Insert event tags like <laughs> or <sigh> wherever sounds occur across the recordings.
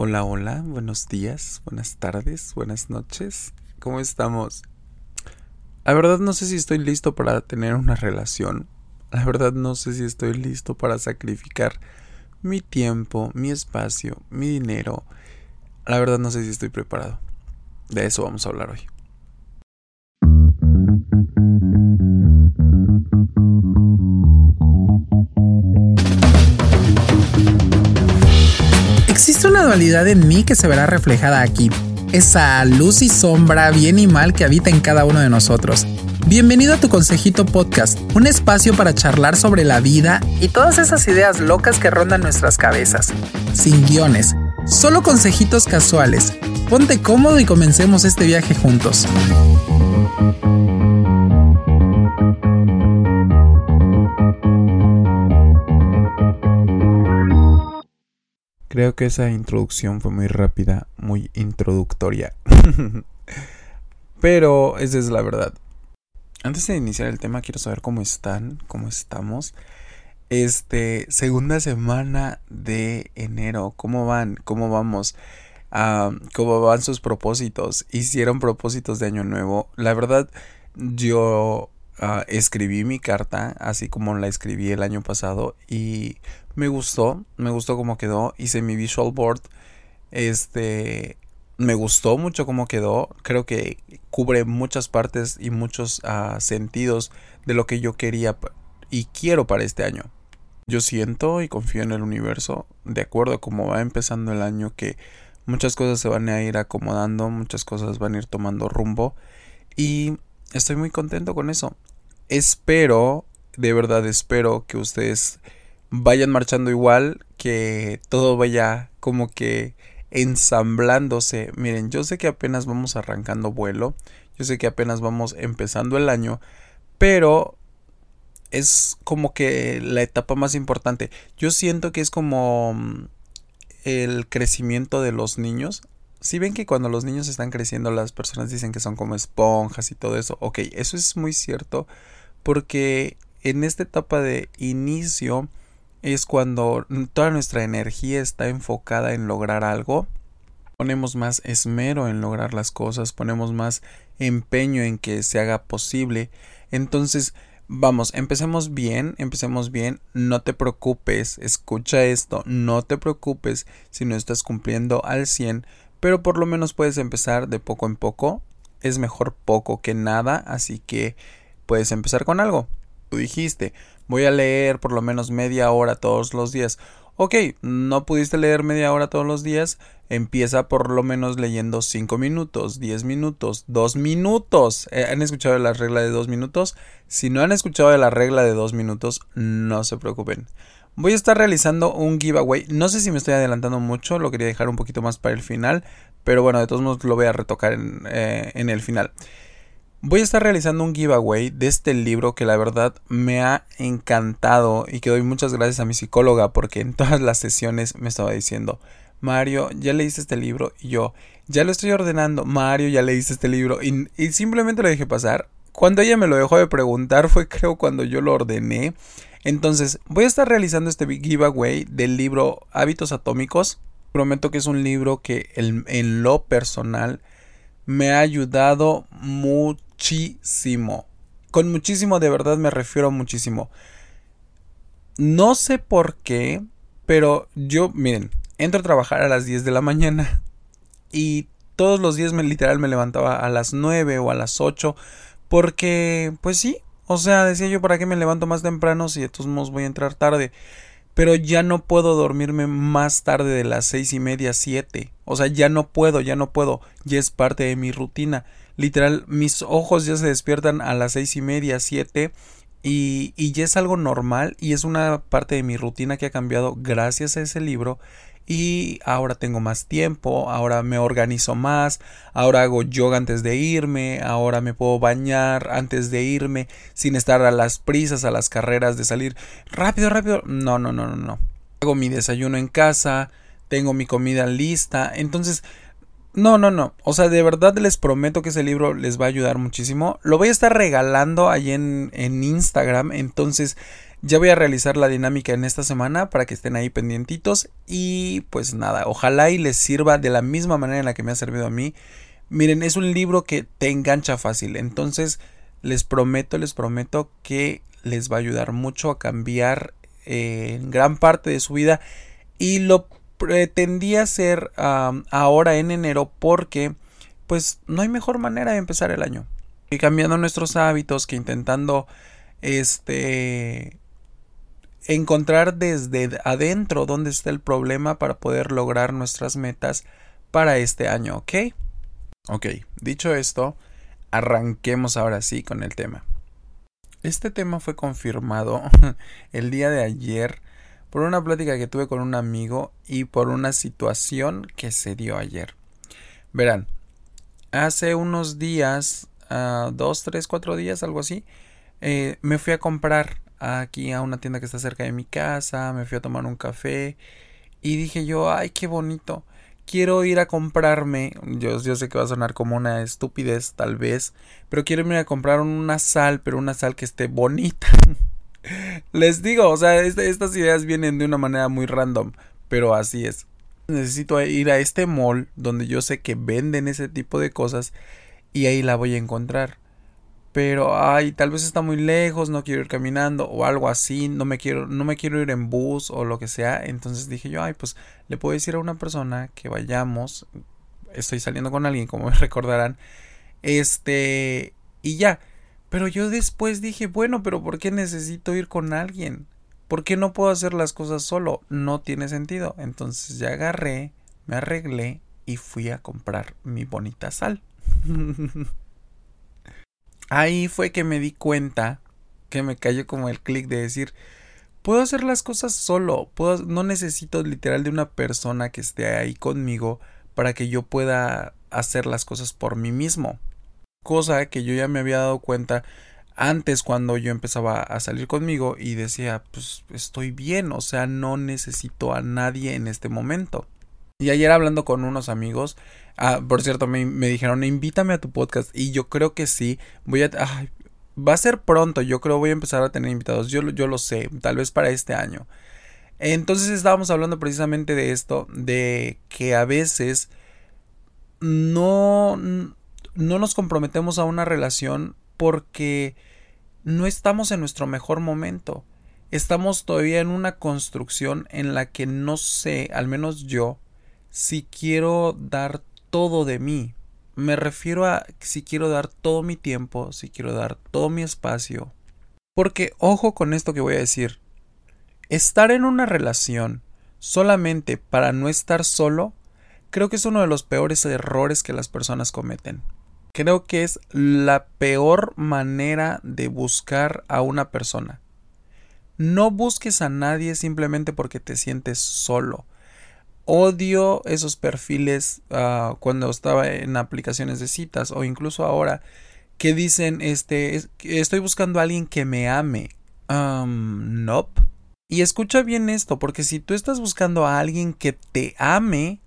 Hola, hola, buenos días, buenas tardes, buenas noches. ¿Cómo estamos? La verdad no sé si estoy listo para tener una relación. La verdad no sé si estoy listo para sacrificar mi tiempo, mi espacio, mi dinero. La verdad no sé si estoy preparado. De eso vamos a hablar hoy. Dualidad en mí que se verá reflejada aquí. Esa luz y sombra, bien y mal que habita en cada uno de nosotros. Bienvenido a tu Consejito Podcast, un espacio para charlar sobre la vida y todas esas ideas locas que rondan nuestras cabezas. Sin guiones, solo consejitos casuales. Ponte cómodo y comencemos este viaje juntos. Creo que esa introducción fue muy rápida, muy introductoria. <laughs> Pero esa es la verdad. Antes de iniciar el tema, quiero saber cómo están, cómo estamos. Este, segunda semana de enero, ¿cómo van? ¿Cómo vamos? ¿Cómo van sus propósitos? ¿Hicieron propósitos de año nuevo? La verdad, yo Ah, escribí mi carta así como la escribí el año pasado y me gustó, me gustó cómo quedó, hice mi visual board, este, me gustó mucho cómo quedó, creo que cubre muchas partes y muchos ah, sentidos de lo que yo quería y quiero para este año. Yo siento y confío en el universo, de acuerdo a cómo va empezando el año, que muchas cosas se van a ir acomodando, muchas cosas van a ir tomando rumbo y estoy muy contento con eso espero, de verdad espero que ustedes vayan marchando igual, que todo vaya como que ensamblándose. Miren, yo sé que apenas vamos arrancando vuelo, yo sé que apenas vamos empezando el año, pero es como que la etapa más importante. Yo siento que es como mm, el crecimiento de los niños. Si ven que cuando los niños están creciendo las personas dicen que son como esponjas y todo eso, ok, eso es muy cierto, porque en esta etapa de inicio es cuando toda nuestra energía está enfocada en lograr algo. Ponemos más esmero en lograr las cosas, ponemos más empeño en que se haga posible. Entonces, vamos, empecemos bien, empecemos bien, no te preocupes, escucha esto, no te preocupes si no estás cumpliendo al 100, pero por lo menos puedes empezar de poco en poco. Es mejor poco que nada, así que puedes empezar con algo. Tú dijiste, voy a leer por lo menos media hora todos los días. Ok, no pudiste leer media hora todos los días, empieza por lo menos leyendo 5 minutos, 10 minutos, 2 minutos. Eh, ¿Han escuchado la regla de 2 minutos? Si no han escuchado la regla de 2 minutos, no se preocupen. Voy a estar realizando un giveaway. No sé si me estoy adelantando mucho, lo quería dejar un poquito más para el final, pero bueno, de todos modos lo voy a retocar en, eh, en el final. Voy a estar realizando un giveaway de este libro que la verdad me ha encantado y que doy muchas gracias a mi psicóloga porque en todas las sesiones me estaba diciendo, Mario, ya leíste este libro y yo, ya lo estoy ordenando, Mario, ya leíste este libro y, y simplemente lo dejé pasar. Cuando ella me lo dejó de preguntar fue creo cuando yo lo ordené. Entonces voy a estar realizando este giveaway del libro Hábitos Atómicos. Prometo que es un libro que en lo personal me ha ayudado muchísimo. Con muchísimo de verdad me refiero a muchísimo. No sé por qué, pero yo, miren, entro a trabajar a las 10 de la mañana y todos los días literal me levantaba a las 9 o a las 8 porque, pues sí, o sea, decía yo, ¿para qué me levanto más temprano si de todos modos voy a entrar tarde? Pero ya no puedo dormirme más tarde de las seis y media, siete. O sea, ya no puedo, ya no puedo. Ya es parte de mi rutina literal, mis ojos ya se despiertan a las seis y media, siete. Y, y ya es algo normal y es una parte de mi rutina que ha cambiado gracias a ese libro y ahora tengo más tiempo, ahora me organizo más, ahora hago yoga antes de irme, ahora me puedo bañar antes de irme sin estar a las prisas, a las carreras de salir rápido, rápido. No, no, no, no, no. Hago mi desayuno en casa, tengo mi comida lista, entonces no, no, no. O sea, de verdad les prometo que ese libro les va a ayudar muchísimo. Lo voy a estar regalando ahí en, en Instagram. Entonces, Ya voy a realizar la dinámica en esta semana para que estén ahí pendientitos y pues nada, ojalá y les sirva de la misma manera en la que me ha servido a mí. Miren, es un libro que te engancha fácil, entonces les prometo, les prometo que les va a ayudar mucho a cambiar eh, gran parte de su vida y lo pretendí hacer ahora en enero porque pues no hay mejor manera de empezar el año que cambiando nuestros hábitos que intentando este encontrar desde adentro dónde está el problema para poder lograr nuestras metas para este año, ¿ok? Ok, dicho esto, arranquemos ahora sí con el tema. Este tema fue confirmado <laughs> el día de ayer por una plática que tuve con un amigo y por una situación que se dio ayer. Verán, hace unos días, uh, dos, tres, cuatro días, algo así, eh, me fui a comprar aquí a una tienda que está cerca de mi casa, me fui a tomar un café y dije yo, ay, qué bonito. Quiero ir a comprarme, yo, yo sé que va a sonar como una estupidez tal vez, pero quiero ir a comprar una sal, pero una sal que esté bonita. <laughs> Les digo, o sea, este, estas ideas vienen de una manera muy random, pero así es. Necesito ir a este mall donde yo sé que venden ese tipo de cosas y ahí la voy a encontrar. Pero ay, tal vez está muy lejos, no quiero ir caminando o algo así, no me quiero no me quiero ir en bus o lo que sea, entonces dije yo, ay, pues le puedo decir a una persona que vayamos, estoy saliendo con alguien, como <laughs> me recordarán, este y ya. Pero yo después dije, bueno, pero ¿por qué necesito ir con alguien? ¿Por qué no puedo hacer las cosas solo? No tiene sentido. Entonces ya agarré, me arreglé y fui a comprar mi bonita sal. <laughs> Ahí fue que me di cuenta que me cayó como el clic de decir, puedo hacer las cosas solo, no necesito literal de una persona que esté ahí conmigo para que yo pueda hacer las cosas por mí mismo cosa que yo ya me había dado cuenta antes cuando yo empezaba a salir conmigo y decía, pues estoy bien, o sea, no necesito a nadie en este momento. Y ayer hablando con unos amigos, ah, por cierto, me, dijeron, invítame a tu podcast y yo creo que sí, voy a... va a ser pronto, yo creo voy a empezar a tener invitados, yo, yo lo sé, tal vez para este año. Entonces estábamos hablando precisamente de esto, de que a veces no no nos comprometemos a una relación porque no estamos en nuestro mejor momento. Estamos todavía en una construcción en la que no sé, al menos yo, si quiero dar todo de mí. Me refiero a si quiero dar todo mi tiempo, si quiero dar todo mi espacio. Porque ojo con esto que voy a decir. Estar en una relación solamente para no estar solo, creo que es uno de los peores errores que las personas cometen creo que es la peor manera de buscar a una persona. No busques a nadie simplemente porque te sientes solo. Odio esos perfiles ah, cuando estaba en aplicaciones de citas o incluso ahora que dicen este estoy buscando a alguien que me ame. Um, nope. Y escucha bien esto, porque si tú estás buscando a alguien que te ame,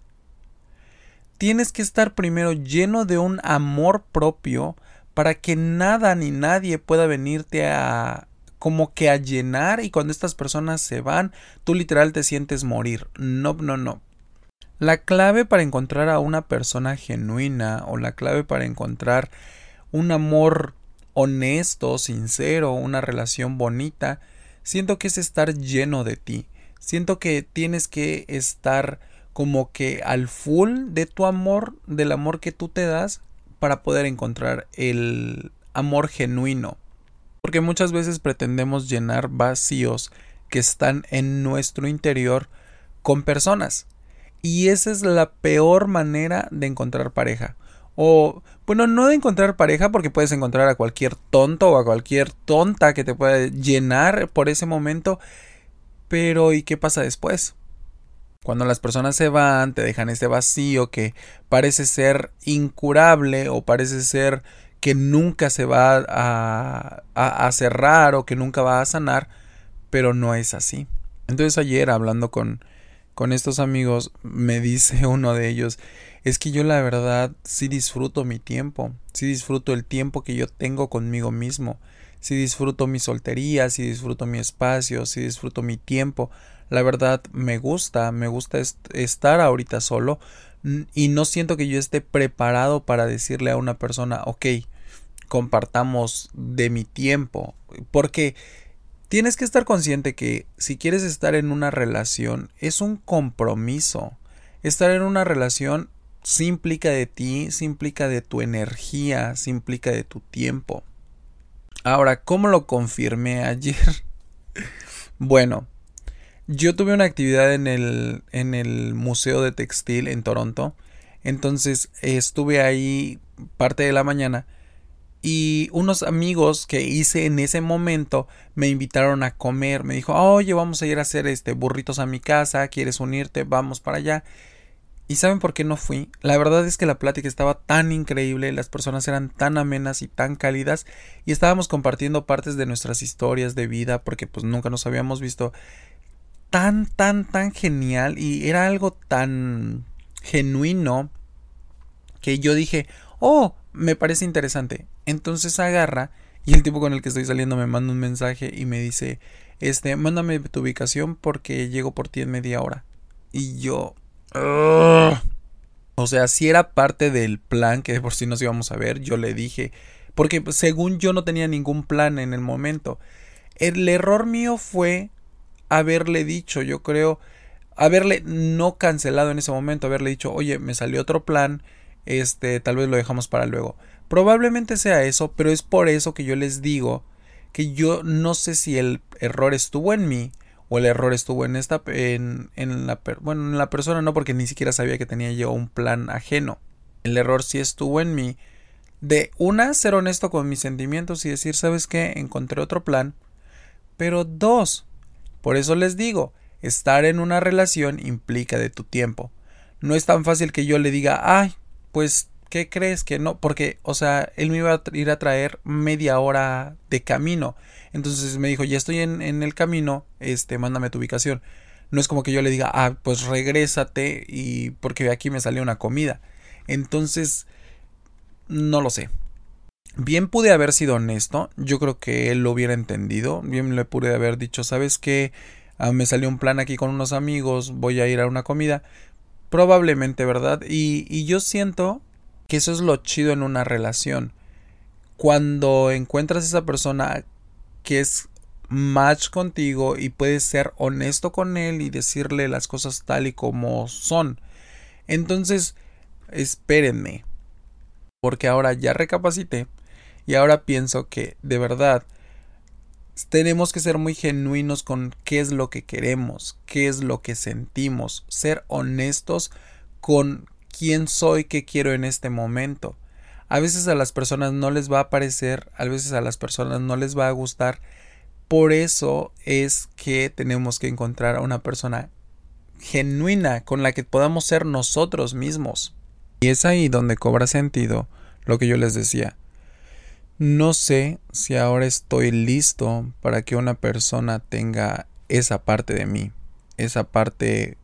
tienes que estar primero lleno de un amor propio para que nada ni nadie pueda venirte a como que a llenar y cuando estas personas se van, tú literal te sientes morir. No, no, no. La clave para encontrar a una persona genuina o la clave para encontrar un amor honesto, sincero, una relación bonita, siento que es estar lleno de ti. Siento que tienes que estar como que al full de tu amor, del amor que tú te das, para poder encontrar el amor genuino. Porque muchas veces pretendemos llenar vacíos que están en nuestro interior con personas. Y esa es la peor manera de encontrar pareja. O, bueno, no de encontrar pareja porque puedes encontrar a cualquier tonto o a cualquier tonta que te pueda llenar por ese momento. Pero ¿y qué pasa después? Cuando las personas se van, te dejan ese vacío que parece ser incurable o parece ser que nunca se va a, cerrar o que nunca va a sanar, pero no es así. Entonces ayer hablando con, con estos amigos, me dice <laughs> uno de ellos, es que yo la verdad sí disfruto mi tiempo, sí disfruto el tiempo que yo tengo conmigo mismo, si disfruto mi soltería, si disfruto mi espacio, si disfruto mi tiempo. La verdad me gusta, me gusta estar ahorita solo y no siento que yo esté preparado para decirle a una persona, ok, compartamos de mi tiempo, porque tienes que estar consciente que si quieres estar en una relación es un compromiso. Estar en una relación sí implica de ti, sí implica de tu energía, sí implica de tu tiempo. Ahora, ¿cómo lo confirmé ayer? <laughs> bueno, yo tuve una actividad en el, en el Museo de Textil en Toronto. Entonces estuve ahí parte de la mañana y unos amigos que hice en ese momento me invitaron a comer. Me dijo, oye, vamos a ir a hacer este burritos a mi casa, ¿quieres unirte? Vamos para allá. ¿Y saben por qué no fui? La verdad es que la plática estaba tan increíble, las personas eran tan amenas y tan cálidas y estábamos compartiendo partes de nuestras historias de vida porque pues nunca nos habíamos visto tan, tan, tan genial y era algo tan genuino que yo dije, oh, me parece interesante. Entonces agarra y el tipo con el que estoy saliendo me manda un mensaje y me dice, este, mándame tu ubicación porque llego por ti en media hora. Y yo, o sea, si era parte del plan que por si nos íbamos a ver, yo le dije, porque según yo no tenía ningún plan en el momento. El error mío fue haberle dicho, yo creo, haberle no cancelado en ese momento, haberle dicho, oye, me salió otro plan, este, tal vez lo dejamos para luego. Probablemente sea eso, pero es por eso que yo les digo que yo no sé si el error estuvo en mí o el error estuvo en esta en, en la bueno en la persona no porque ni siquiera sabía que tenía yo un plan ajeno. El error sí estuvo en mí. De una ser honesto con mis sentimientos y decir sabes qué encontré otro plan pero dos por eso les digo estar en una relación implica de tu tiempo. No es tan fácil que yo le diga ay pues ¿qué crees que no? Porque, o sea, él me iba a ir a traer media hora de camino. Entonces me dijo, ya estoy en, en el camino, este, mándame tu ubicación. No es como que yo le diga, ah, pues regrésate y porque aquí me salió una comida. Entonces, no lo sé. Bien pude haber sido honesto, yo creo que él lo hubiera entendido, bien le pude haber dicho, ¿sabes qué? Ah, me salió un plan aquí con unos amigos, voy a ir a una comida. Probablemente, ¿verdad? Y, y yo siento que eso es lo chido en una relación. Cuando encuentras esa persona que es match contigo y puedes ser honesto con él y decirle las cosas tal y como son. Entonces, espérenme. Porque ahora ya recapacité y ahora pienso que de verdad tenemos que ser muy genuinos con qué es lo que queremos, qué es lo que sentimos, ser honestos con quién soy, qué quiero en este momento. A veces a las personas no les va a parecer, a veces a las personas no les va a gustar. Por eso es que tenemos que encontrar a una persona genuina con la que podamos ser nosotros mismos. Y es ahí donde cobra sentido lo que yo les decía. No sé si ahora estoy listo para que una persona tenga esa parte de mí, esa parte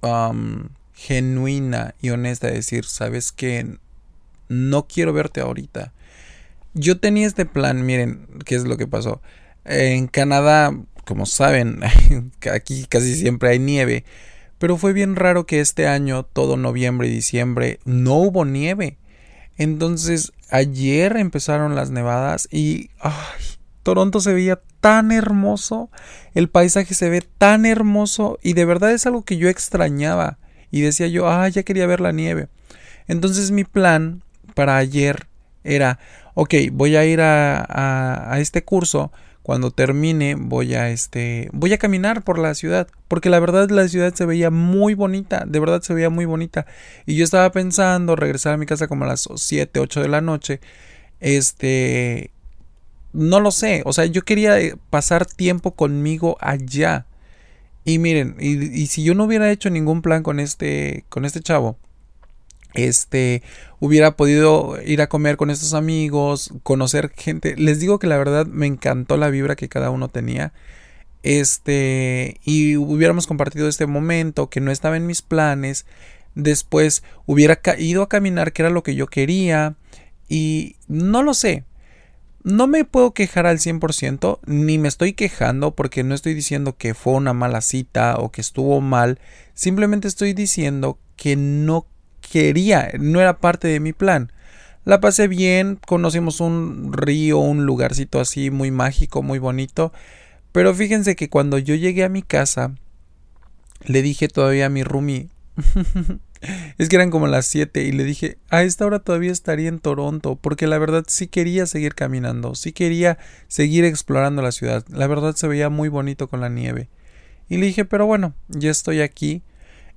um, genuina y honesta de decir, sabes que no quiero verte ahorita. Yo tenía este plan, miren, ¿qué es lo que pasó? En Canadá, como saben, <laughs> aquí casi siempre hay nieve, pero fue bien raro que este año, todo noviembre y diciembre, no hubo nieve. Entonces, ayer empezaron las nevadas y Toronto se veía tan hermoso, el paisaje se ve tan hermoso y de verdad es algo que yo extrañaba y decía yo, ah, ya quería ver la nieve. Entonces mi plan para ayer era, ok, voy a ir a, a, este curso, cuando termine voy a este voy a caminar por la ciudad porque la verdad la ciudad se veía muy bonita de verdad se veía muy bonita y yo estaba pensando regresar a mi casa como a las 7 8 de la noche este no lo sé o sea yo quería eh, pasar tiempo conmigo allá y miren y, si yo no hubiera hecho ningún plan con este con este chavo este hubiera podido ir a comer con estos amigos, conocer gente. Les digo que la verdad me encantó la vibra que cada uno tenía. Este, y hubiéramos compartido este momento que no estaba en mis planes. Después hubiera ido a caminar, que era lo que yo quería. Y no lo sé. No me puedo quejar al 100%, ni me estoy quejando porque no estoy diciendo que fue una mala cita o que estuvo mal, simplemente estoy diciendo que no quería, no era parte de mi plan. La pasé bien, conocimos un río, un lugarcito así muy mágico, muy bonito, pero fíjense que cuando yo llegué a mi casa, le dije todavía a mi roomie, <laughs> es que eran como las 7 y le dije, a esta hora todavía estaría en Toronto, porque la verdad sí quería seguir caminando, sí quería seguir explorando la ciudad, la verdad se veía muy bonito con la nieve. Y le dije, pero bueno, ya estoy aquí.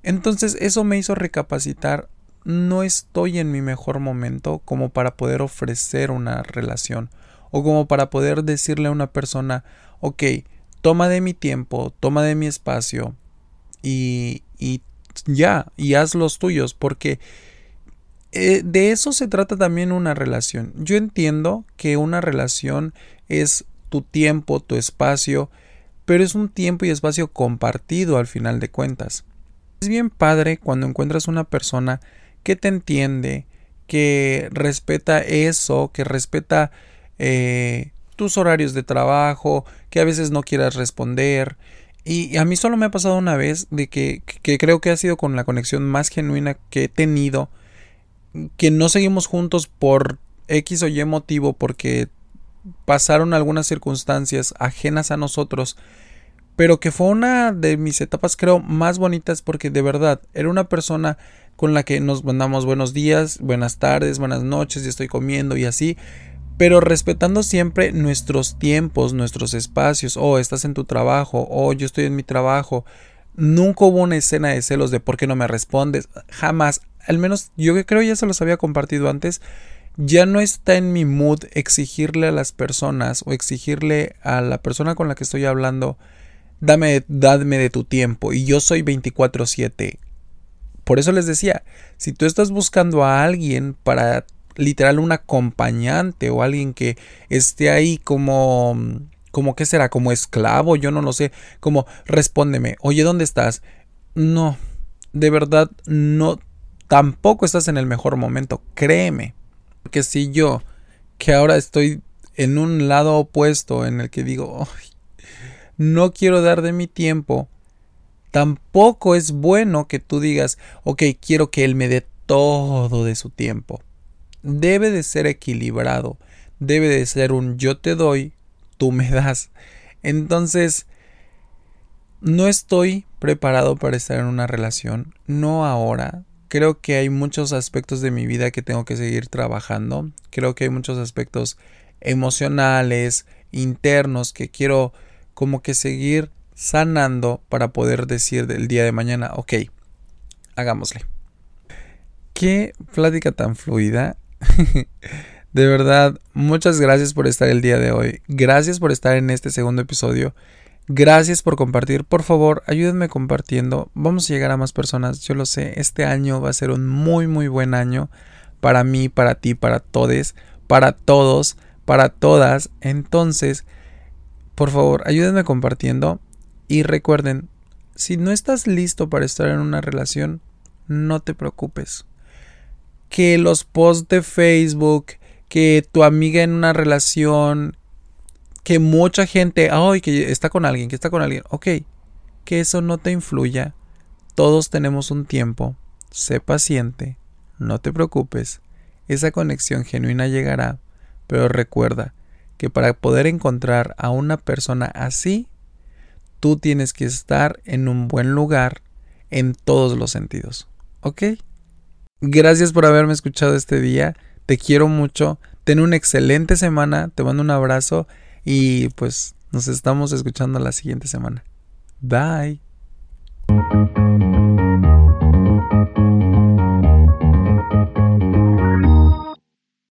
Entonces eso me hizo recapacitar, no estoy en mi mejor momento como para poder ofrecer una relación o como para poder decirle a una persona, ok, toma de mi tiempo, toma de mi espacio y, y ya, y haz los tuyos, porque eh, de eso se trata también una relación. Yo entiendo que una relación es tu tiempo, tu espacio, pero es un tiempo y espacio compartido al final de cuentas. Es bien padre cuando encuentras una persona que te entiende, que respeta eso, que respeta eh, tus horarios de trabajo, que a veces no quieras responder, y a mí solo me ha pasado una vez de que, que, creo que ha sido con la conexión más genuina que he tenido, que no seguimos juntos por X o Y motivo, porque pasaron algunas circunstancias ajenas a nosotros, pero que fue una de mis etapas creo más bonitas porque de verdad era una persona con la que nos mandamos buenos días, buenas tardes, buenas noches y estoy comiendo y así, pero respetando siempre nuestros tiempos, nuestros espacios. Oh, estás en tu trabajo, oh, yo estoy en mi trabajo. Nunca hubo una escena de celos de por qué no me respondes. Jamás. Al menos yo creo ya se los había compartido antes. Ya no está en mi mood exigirle a las personas o exigirle a la persona con la que estoy hablando, dame, dame de tu tiempo. Y yo soy 24/7. Por eso les decía, si tú estás buscando a alguien para literal un acompañante o alguien que esté ahí como como qué será, como esclavo, yo no lo sé, como respóndeme, oye, ¿dónde estás? No, de verdad no tampoco estás en el mejor momento, créeme, porque si yo que ahora estoy en un lado opuesto en el que digo, no quiero dar de mi tiempo, tampoco es bueno que tú digas, ok, quiero que él me dé todo de su tiempo debe de ser equilibrado, debe de ser un yo te doy, tú me das. Entonces, no estoy preparado para estar en una relación, no ahora. Creo que hay muchos aspectos de mi vida que tengo que seguir trabajando. Creo que hay muchos aspectos emocionales, internos, que quiero como que seguir sanando para poder decir del día de mañana, ok, hagámosle. Qué plática tan fluida. <laughs> de verdad, muchas gracias por estar el día de hoy. Gracias por estar en este segundo episodio. Gracias por compartir. Por favor, ayúdenme compartiendo. Vamos a llegar a más personas. Yo lo sé. Este año va a ser un muy, muy buen año para mí, para ti, para todos, para todos, para todas. Entonces, por favor, ayúdenme compartiendo. Y recuerden, si no estás listo para estar en una relación, no te preocupes que los posts de Facebook, que tu amiga en una relación, que mucha gente, ay, que está con alguien, que está con alguien, ok, que eso no te influya. Todos tenemos un tiempo, sé paciente, no te preocupes, esa conexión genuina llegará, pero recuerda que para poder encontrar a una persona así, tú tienes que estar en un buen lugar en todos los sentidos, ¿ok? Gracias por haberme escuchado este día. Te quiero mucho. Ten una excelente semana. Te mando un abrazo. Y pues nos estamos escuchando la siguiente semana. Bye.